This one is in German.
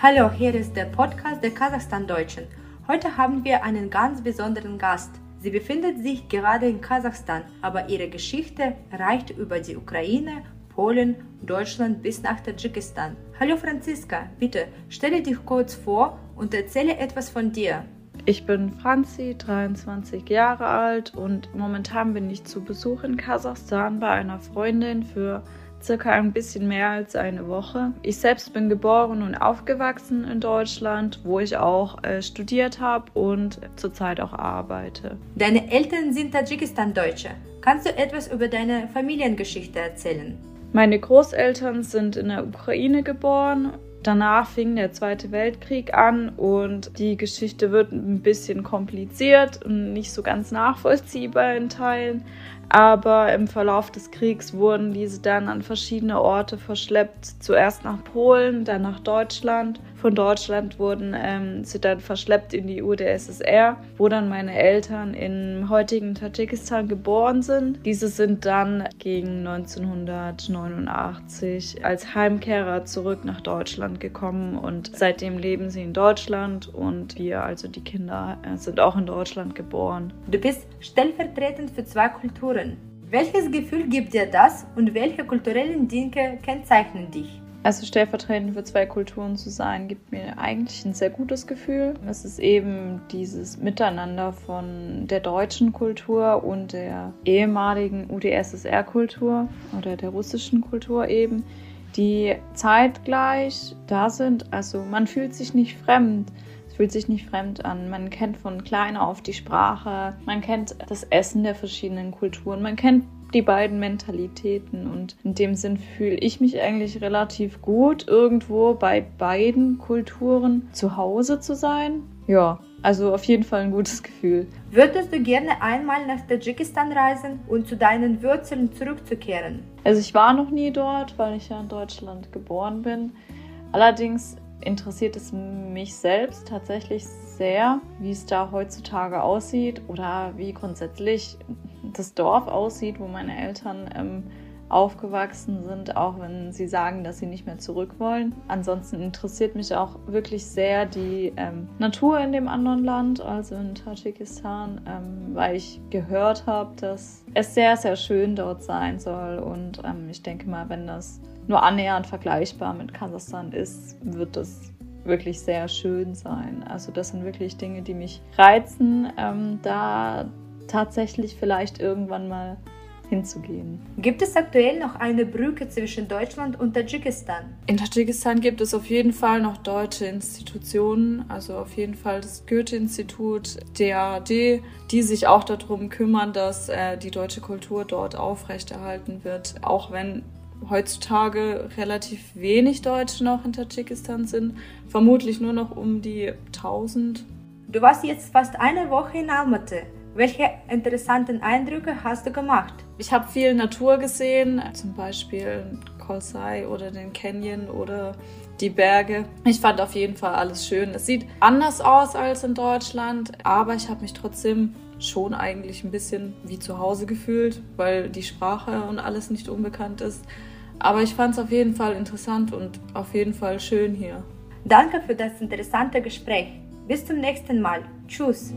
Hallo, hier ist der Podcast der Kasachstan-Deutschen. Heute haben wir einen ganz besonderen Gast. Sie befindet sich gerade in Kasachstan, aber ihre Geschichte reicht über die Ukraine, Polen, Deutschland bis nach Tadschikistan. Hallo Franziska, bitte stelle dich kurz vor und erzähle etwas von dir. Ich bin Franzi, 23 Jahre alt und momentan bin ich zu Besuch in Kasachstan bei einer Freundin für circa ein bisschen mehr als eine Woche. Ich selbst bin geboren und aufgewachsen in Deutschland, wo ich auch äh, studiert habe und zurzeit auch arbeite. Deine Eltern sind Tadschikistan-Deutsche. Kannst du etwas über deine Familiengeschichte erzählen? Meine Großeltern sind in der Ukraine geboren Danach fing der Zweite Weltkrieg an und die Geschichte wird ein bisschen kompliziert und nicht so ganz nachvollziehbar in Teilen. Aber im Verlauf des Kriegs wurden diese dann an verschiedene Orte verschleppt. Zuerst nach Polen, dann nach Deutschland. Von Deutschland wurden ähm, sie dann verschleppt in die UdSSR, wo dann meine Eltern im heutigen Tadschikistan geboren sind. Diese sind dann gegen 1989 als Heimkehrer zurück nach Deutschland gekommen und seitdem leben sie in Deutschland und wir, also die Kinder, äh, sind auch in Deutschland geboren. Du bist stellvertretend für zwei Kulturen Kulturen. Welches Gefühl gibt dir das und welche kulturellen Dinge kennzeichnen dich? Also stellvertretend für zwei Kulturen zu sein, gibt mir eigentlich ein sehr gutes Gefühl. Es ist eben dieses Miteinander von der deutschen Kultur und der ehemaligen UdSSR-Kultur oder der russischen Kultur eben, die zeitgleich da sind. Also man fühlt sich nicht fremd fühlt sich nicht fremd an. Man kennt von klein auf die Sprache, man kennt das Essen der verschiedenen Kulturen, man kennt die beiden Mentalitäten und in dem Sinn fühle ich mich eigentlich relativ gut, irgendwo bei beiden Kulturen zu Hause zu sein. Ja, also auf jeden Fall ein gutes Gefühl. Würdest du gerne einmal nach Tadschikistan reisen und zu deinen Wurzeln zurückzukehren? Also ich war noch nie dort, weil ich ja in Deutschland geboren bin. Allerdings interessiert es mich selbst tatsächlich sehr, wie es da heutzutage aussieht oder wie grundsätzlich das Dorf aussieht, wo meine Eltern ähm, aufgewachsen sind, auch wenn sie sagen, dass sie nicht mehr zurück wollen. Ansonsten interessiert mich auch wirklich sehr die ähm, Natur in dem anderen Land, also in Tadschikistan, ähm, weil ich gehört habe, dass es sehr, sehr schön dort sein soll. Und ähm, ich denke mal, wenn das nur annähernd vergleichbar mit Kasachstan ist, wird das wirklich sehr schön sein. Also das sind wirklich Dinge, die mich reizen, ähm, da tatsächlich vielleicht irgendwann mal hinzugehen. Gibt es aktuell noch eine Brücke zwischen Deutschland und Tadschikistan? In Tadschikistan gibt es auf jeden Fall noch deutsche Institutionen, also auf jeden Fall das Goethe-Institut, DAAD, die sich auch darum kümmern, dass äh, die deutsche Kultur dort aufrechterhalten wird, auch wenn heutzutage relativ wenig Deutsche noch in Tadschikistan sind, vermutlich nur noch um die 1000. Du warst jetzt fast eine Woche in Almaty. Welche interessanten Eindrücke hast du gemacht? Ich habe viel Natur gesehen, zum Beispiel Kolsai oder den Canyon oder die Berge. Ich fand auf jeden Fall alles schön. Es sieht anders aus als in Deutschland, aber ich habe mich trotzdem schon eigentlich ein bisschen wie zu Hause gefühlt, weil die Sprache und alles nicht unbekannt ist. Aber ich fand es auf jeden Fall interessant und auf jeden Fall schön hier. Danke für das interessante Gespräch. Bis zum nächsten Mal. Tschüss.